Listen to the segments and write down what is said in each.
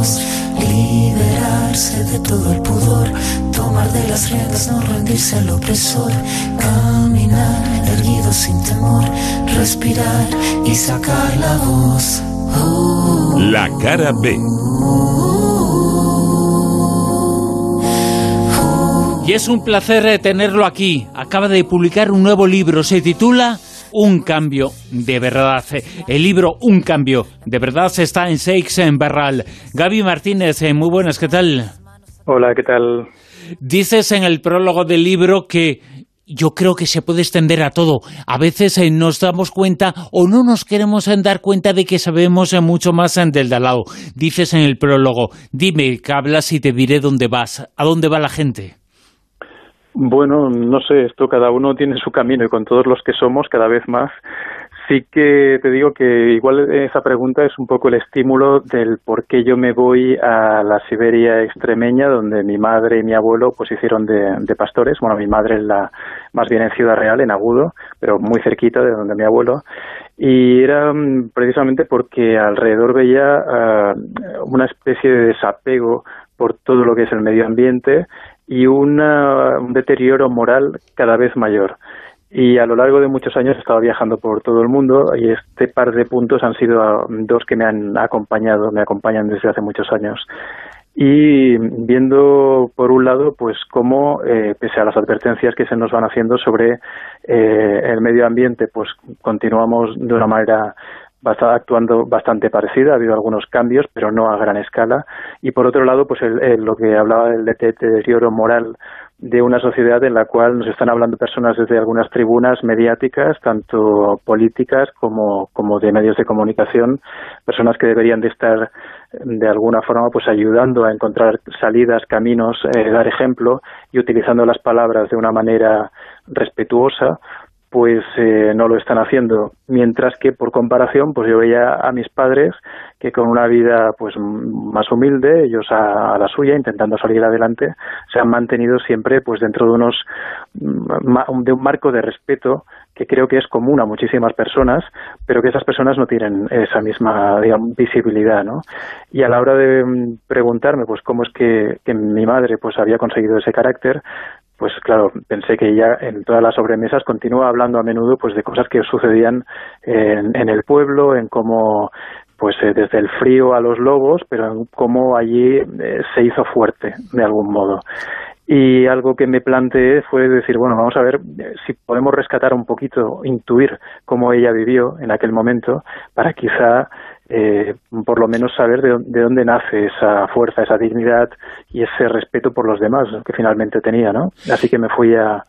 voz, liberarse de todo el pudor, tomar de las riendas, no rendirse al opresor, caminar erguido sin temor, respirar y sacar la voz. La cara B. Y es un placer eh, tenerlo aquí. Acaba de publicar un nuevo libro, se titula Un cambio de verdad. El libro Un cambio de verdad está en Seix en Berral. Gaby Martínez, eh, muy buenas, ¿qué tal? Hola, ¿qué tal? Dices en el prólogo del libro que yo creo que se puede extender a todo. A veces eh, nos damos cuenta o no nos queremos eh, dar cuenta de que sabemos mucho más del de al lado. Dices en el prólogo, dime que hablas y te diré dónde vas. ¿A dónde va la gente? Bueno, no sé, esto cada uno tiene su camino y con todos los que somos cada vez más Sí que te digo que igual esa pregunta es un poco el estímulo del por qué yo me voy a la Siberia extremeña, donde mi madre y mi abuelo pues hicieron de, pastores. Bueno, mi madre es la, más bien en Ciudad Real, en Agudo, pero muy cerquita de donde mi abuelo. Y era mm, precisamente porque alrededor veía ah, una especie de desapego por todo lo que es el medio ambiente y un deterioro moral cada vez mayor y a lo largo de muchos años he estado viajando por todo el mundo y este par de puntos han sido ah, dos que me han acompañado, me acompañan desde hace muchos años. Y viendo, por un lado, pues cómo, eh, pese a las advertencias que se nos van haciendo sobre eh, el medio ambiente, pues continuamos de una manera actuando bastante parecida, ha habido algunos cambios, pero no a gran escala. Y por otro lado, pues lo que hablaba del deterioro moral de una sociedad en la cual nos están hablando personas desde algunas tribunas mediáticas, tanto políticas como, como de medios de comunicación, personas que deberían de estar de alguna forma pues ayudando a encontrar salidas, caminos, eh, dar ejemplo y utilizando las palabras de una manera respetuosa, pues eh, no lo están haciendo. Mientras que, por comparación, pues yo veía a mis padres que con una vida pues más humilde, ellos a, la suya, intentando salir adelante, se han mantenido siempre pues dentro de unos mm, de un marco de respeto que creo que es común a muchísimas personas, pero que esas personas no tienen esa misma visibilidad, ¿no? Y a la hora de mm, preguntarme, pues cómo es que, que mi madre pues había conseguido ese carácter, pues claro, pensé que ya en todas las sobremesas continúa hablando a menudo pues de cosas que sucedían en, en el pueblo, en cómo pues eh, desde el frío a los lobos, pero en cómo allí eh, se hizo fuerte de algún modo. Y algo que me planteé fue decir, bueno, vamos a ver eh, si podemos rescatar un poquito, intuir cómo ella vivió en aquel momento, para quizá eh, por lo menos saber de, dónde nace esa fuerza, esa dignidad y ese respeto por los demás que finalmente tenía, ¿no? Así que me fui a,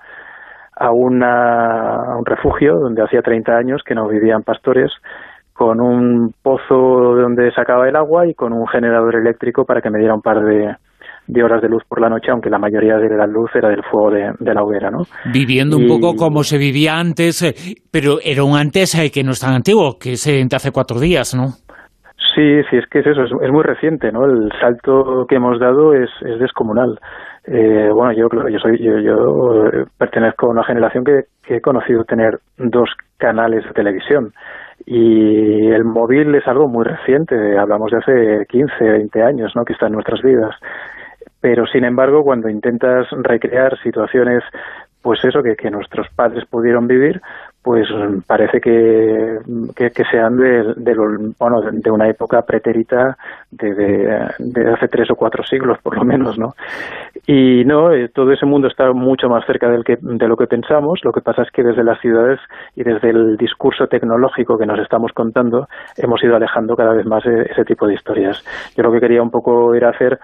a, una, a un refugio donde hacía 30 años que no vivían pastores, con un pozo de donde sacaba el agua y con un generador eléctrico para que me diera un par de, de horas de luz por la noche, aunque la mayoría de la luz era del fuego de, la hoguera, ¿no? Viviendo un poco como se vivía antes, eh, pero era un antes eh, que no es tan antiguo, que es de hace cuatro días, ¿no? Sí, sí, es que es eso, es, muy reciente, ¿no? El salto que hemos dado es, es descomunal. Eh, bueno, yo, yo soy, yo, yo pertenezco a una generación que, he conocido tener dos canales de televisión y el móvil es algo muy reciente, hablamos de hace 15, 20 años, ¿no? Que está en nuestras vidas. Pero sin embargo, cuando intentas recrear situaciones pues eso que nuestros padres pudieron vivir, pues parece que, que, sean de, de, bueno, de, una época pretérita de, de, hace tres o cuatro siglos, por lo menos, ¿no? Y no, eh, todo ese mundo está mucho más cerca del que, de lo que pensamos. Lo que pasa es que desde las ciudades y desde el discurso tecnológico que nos estamos contando, hemos ido alejando cada vez más e, ese tipo de historias. Yo lo que quería un poco era hacer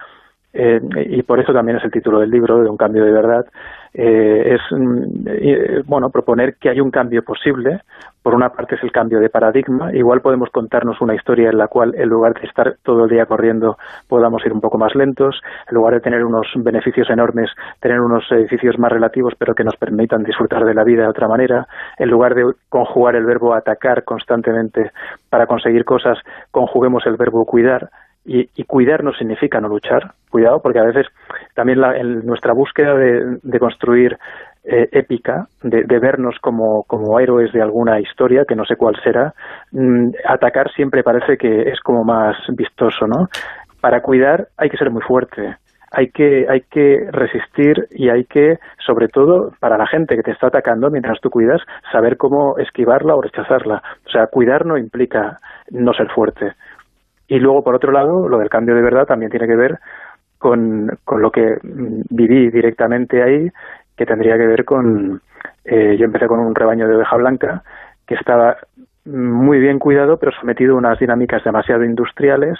eh, y por eso también es el título del libro, de un cambio de verdad, eh, es mm, bueno proponer que hay un cambio posible. Por una parte es el cambio de paradigma. Igual podemos contarnos una historia en la cual, en lugar de estar todo el día corriendo, podamos ir un poco más lentos. En lugar de tener unos beneficios enormes, tener unos edificios más relativos, pero que nos permitan disfrutar de la vida de otra manera. En lugar de conjugar el verbo atacar constantemente para conseguir cosas, conjuguemos el verbo cuidar y, y, cuidar no significa no luchar, cuidado, porque a veces también la, nuestra búsqueda de, construir eh, épica, de, de, vernos como, como héroes de alguna historia, que no sé cuál será, mm, atacar siempre parece que es como más vistoso, ¿no? para cuidar hay que ser muy fuerte hay que, hay que resistir y hay que, sobre todo, para la gente que te está atacando mientras tú cuidas, saber cómo esquivarla o rechazarla. O sea, cuidar no implica no ser fuerte. Y luego, por otro lado, lo del cambio de verdad también tiene que ver con, con lo que viví directamente ahí, que tendría que ver con... Eh, yo empecé con un rebaño de oveja blanca que estaba muy bien cuidado, pero sometido a unas dinámicas demasiado industriales,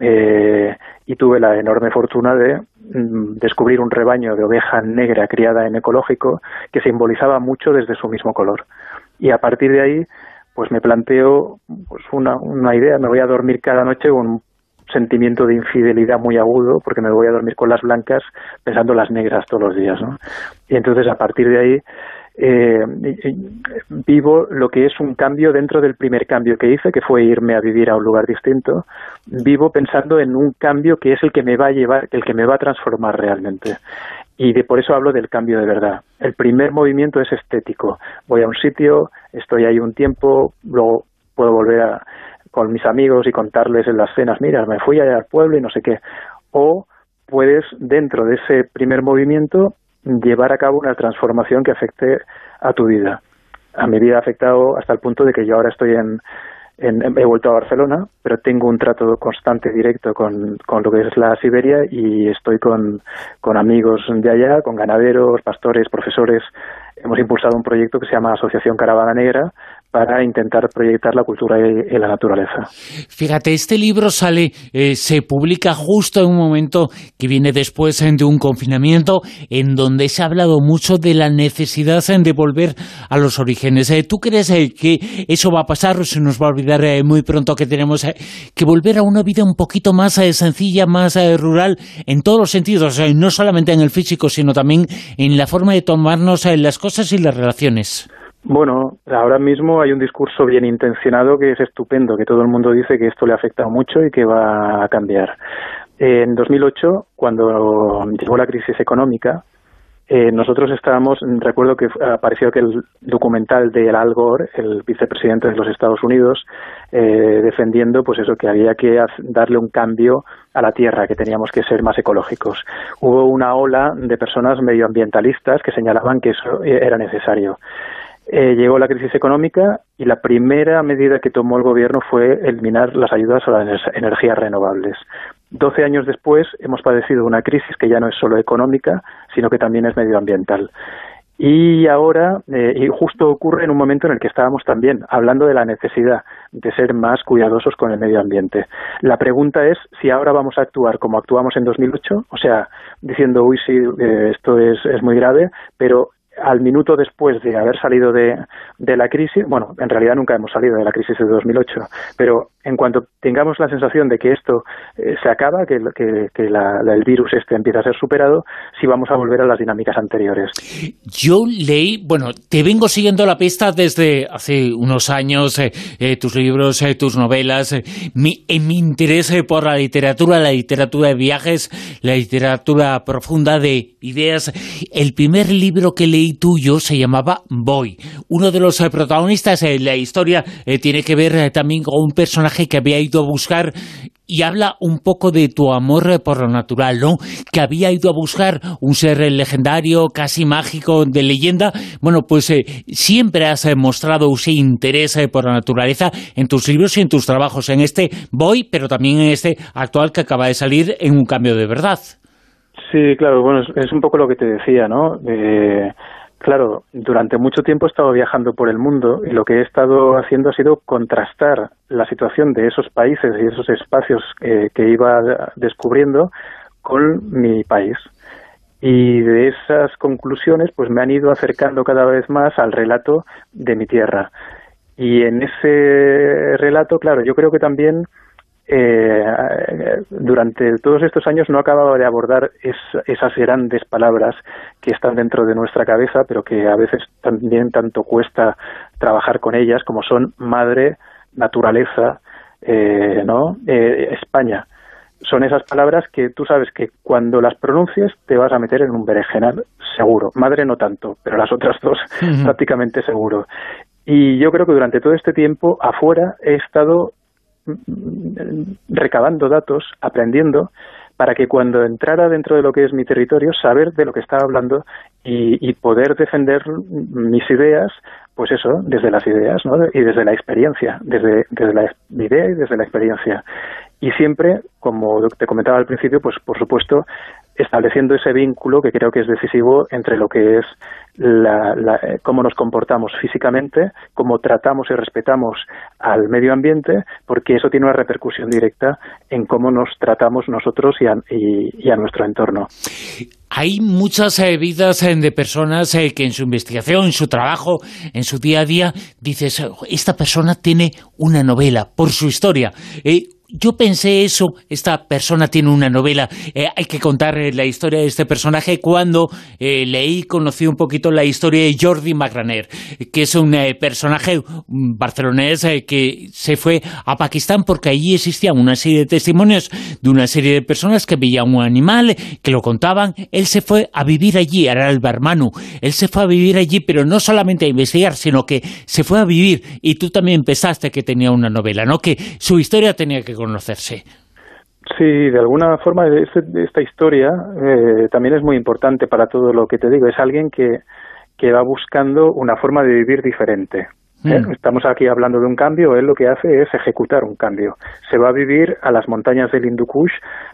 eh, y tuve la enorme fortuna de mm, descubrir un rebaño de oveja negra criada en ecológico que simbolizaba mucho desde su mismo color. Y a partir de ahí, pues me planteo pues una, una idea, me voy a dormir cada noche con un sentimiento de infidelidad muy agudo, porque me voy a dormir con las blancas pensando las negras todos los días, ¿no? Y entonces a partir de ahí eh, vivo lo que es un cambio dentro del primer cambio que hice, que fue irme a vivir a un lugar distinto. Vivo pensando en un cambio que es el que me va a llevar, el que me va a transformar realmente. Y de, por eso hablo del cambio de verdad. El primer movimiento es estético. Voy a un sitio, estoy ahí un tiempo, luego puedo volver a, con mis amigos y contarles en las cenas, mira, me fui allá al pueblo y no sé qué. O puedes, dentro de ese primer movimiento, llevar a cabo una transformación que afecte a tu vida. A mi vida ha afectado hasta el punto de que yo ahora estoy en, he vuelto a Barcelona, pero tengo un trato constante, directo con, con lo que es la Siberia y estoy con, con amigos de allá, con ganaderos, pastores, profesores. Hemos impulsado un proyecto que se llama Asociación Caravana Negra, para intentar proyectar la cultura y, la naturaleza. Fíjate, este libro sale, eh, se publica justo en un momento que viene después eh, de un confinamiento en donde se ha hablado mucho de la necesidad eh, de volver a los orígenes. ¿Tú crees que eso va a pasar o se nos va a olvidar muy pronto que tenemos que volver a una vida un poquito más sencilla, más rural en todos los sentidos, no solamente en el físico, sino también en la forma de tomarnos las cosas y las relaciones? Bueno, ahora mismo hay un discurso bien intencionado que es estupendo, que todo el mundo dice que esto le ha afectado mucho y que va a cambiar. En 2008, cuando llegó la crisis económica, eh, nosotros estábamos, recuerdo que apareció aquel documental de Al Gore, el vicepresidente de los Estados Unidos, eh, defendiendo pues eso, que había que darle un cambio a la tierra, que teníamos que ser más ecológicos. Hubo una ola de personas medioambientalistas que señalaban que eso era necesario. Eh, llegó la crisis económica y la primera medida que tomó el gobierno fue eliminar las ayudas a las energías renovables. Doce años después hemos padecido una crisis que ya no es solo económica, sino que también es medioambiental. Y ahora, eh, y justo ocurre en un momento en el que estábamos también hablando de la necesidad de ser más cuidadosos con el medio ambiente. La pregunta es si ahora vamos a actuar como actuamos en 2008, o sea, diciendo, uy, sí, eh, esto es, es muy grave, pero al minuto después de haber salido de, la crisis, bueno, en realidad nunca hemos salido de la crisis de 2008, pero en cuanto tengamos la sensación de que esto eh, se acaba, que, que, el virus este empieza a ser superado, sí vamos a volver a las dinámicas anteriores. Yo leí, bueno, te vengo siguiendo la pista desde hace unos años, eh, eh, tus libros, tus novelas, mi, mi interés por la literatura, la literatura de viajes, la literatura profunda de ideas. El primer libro que leí tuyo se llamaba Boy. Uno de los protagonistas en la historia tiene que ver también con un personaje que había ido a buscar y habla un poco de tu amor por lo natural, ¿no? Que había ido a buscar un ser legendario, casi mágico, de leyenda. Bueno, pues eh, siempre has mostrado ese interés eh, por la naturaleza en tus libros y en tus trabajos. En este voy, pero también en este actual que acaba de salir en un cambio de verdad. Sí, claro, bueno, es, un poco lo que te decía, ¿no? Eh, Claro, durante mucho tiempo he estado viajando por el mundo y lo que he estado haciendo ha sido contrastar la situación de esos países y esos espacios que iba descubriendo con mi país. Y de esas conclusiones pues me han ido acercando cada vez más al relato de mi tierra. Y en ese relato, claro, yo creo que también eh, durante todos estos años no acababa de abordar esas grandes palabras que están dentro de nuestra cabeza, pero que a veces también tanto cuesta trabajar con ellas, como son madre, naturaleza, eh, ¿no? Eh, España. Son esas palabras que tú sabes que cuando las pronuncies te vas a meter en un berenjenal seguro. Madre no tanto, pero las otras dos prácticamente seguro. Y yo creo que durante todo este tiempo afuera he estado recabando datos, aprendiendo, para que cuando entrara dentro de lo que es mi territorio, saber de lo que estaba hablando y, poder defender mis ideas, pues eso, desde las ideas ¿no? y desde la experiencia, desde, desde la idea y desde la experiencia. Y siempre, como te comentaba al principio, pues por supuesto, estableciendo ese vínculo que creo que es decisivo entre lo que es la, eh, cómo nos comportamos físicamente, cómo tratamos y respetamos al medio ambiente, porque eso tiene una repercusión directa en cómo nos tratamos nosotros y a, nuestro entorno. Hay muchas eh, vidas eh, de personas que en su investigación, en su trabajo, en su día a día, dices, esta persona tiene una novela por su historia yo pensé eso, esta persona tiene una novela, eh, hay que contar eh, la historia de este personaje cuando eh, leí, conocí un poquito la historia de Jordi Magraner, que es un personaje barcelonés que se fue a Pakistán porque allí existía una serie de testimonios de una serie de personas que veían un animal, que lo contaban, él se fue a vivir allí, era el barmanu, él se fue a vivir allí, pero no solamente a investigar, sino que se fue a vivir. Y tú también pensaste que tenía una novela, ¿no? Que su historia tenía que conocerse. Sí, de alguna forma este, esta historia eh, también es muy importante para todo lo que te digo. Es alguien que, que va buscando una forma de vivir diferente. ¿eh? Mm. Estamos aquí hablando de un cambio, él lo que hace es ejecutar un cambio. Se va a vivir a las montañas del Hindu Kush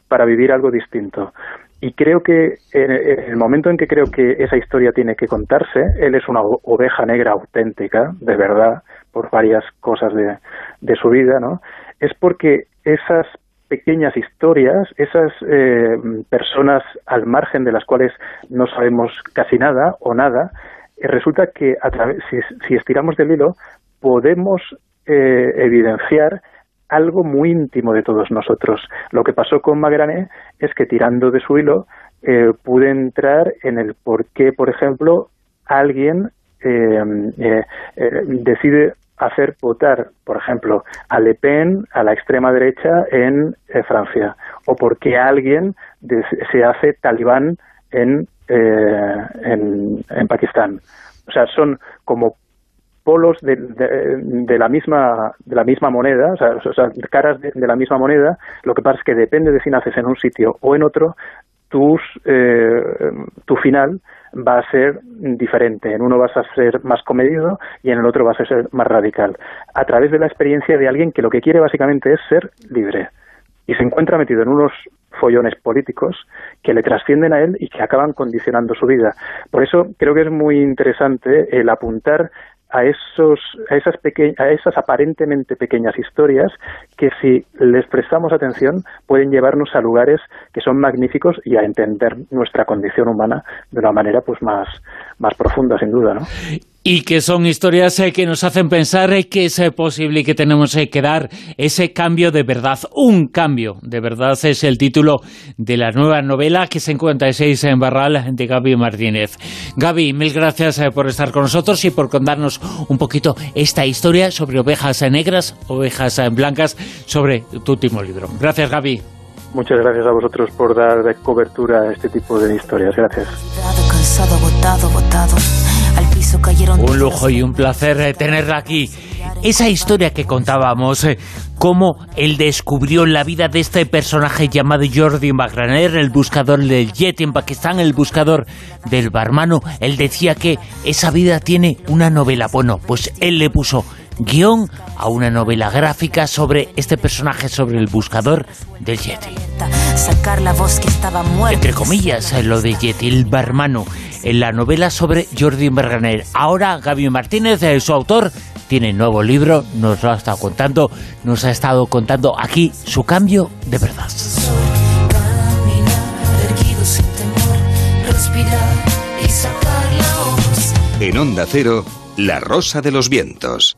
para vivir algo distinto. Y creo que en el momento en que creo que esa historia tiene que contarse, él es una oveja negra auténtica, de verdad, por varias cosas de, de su vida, ¿no? Es porque esas pequeñas historias, esas eh, personas al margen de las cuales no sabemos casi nada o nada, eh, resulta que a través, si, estiramos del hilo podemos eh, evidenciar algo muy íntimo de todos nosotros. Lo que pasó con Magrané es que tirando de su hilo pude entrar en el por qué, por ejemplo, alguien decide hacer votar, por ejemplo, a Le Pen, a la extrema derecha en eh, Francia, o porque alguien se hace talibán en, eh, en, Pakistán. O sea, son como polos de, de, la misma de la misma moneda, o sea, caras de, la misma moneda. Lo que pasa es que depende de si naces en un sitio o en otro, tus, eh, tu final va a ser diferente. En uno vas a ser más comedido y en el otro vas a ser más radical. A través de la experiencia de alguien que lo que quiere básicamente es ser libre y se encuentra metido en unos follones políticos que le trascienden a él y que acaban condicionando su vida. Por eso creo que es muy interesante el apuntar a, esos, a, esas a esas aparentemente pequeñas historias que si les prestamos atención pueden llevarnos a lugares que son magníficos y a entender nuestra condición humana de una manera pues más, más profunda sin duda. ¿no? Y que son historias eh, que nos hacen pensar eh, que es eh, posible y que tenemos que dar ese cambio de verdad. Un cambio de verdad es el título de la nueva novela que se encuentra en Barral de Gaby Martínez. Gaby, mil gracias por estar con nosotros y por contarnos un poquito esta historia sobre ovejas negras, ovejas blancas, sobre tu último libro. Gracias, Gaby. Muchas gracias a vosotros por dar cobertura a este tipo de historias. Gracias. Un lujo y un placer eh, tenerla aquí. Esa historia que contábamos, eh, cómo él descubrió la vida de este personaje llamado Jordi Magraner, el buscador del jet en Pakistán, el buscador del barmano, él decía que esa vida tiene una novela. Bueno, pues él le puso guion a una novela gráfica sobre este personaje, sobre el buscador del Yeti. Entre comillas, lo de Yeti, el barmano, en la novela sobre Jordi Berganer. Ahora Gaby Martínez, eh, su autor, tiene nuevo libro, nos lo ha estado contando, nos ha estado contando aquí su cambio de verdad. En Onda Cero, La Rosa de los Vientos.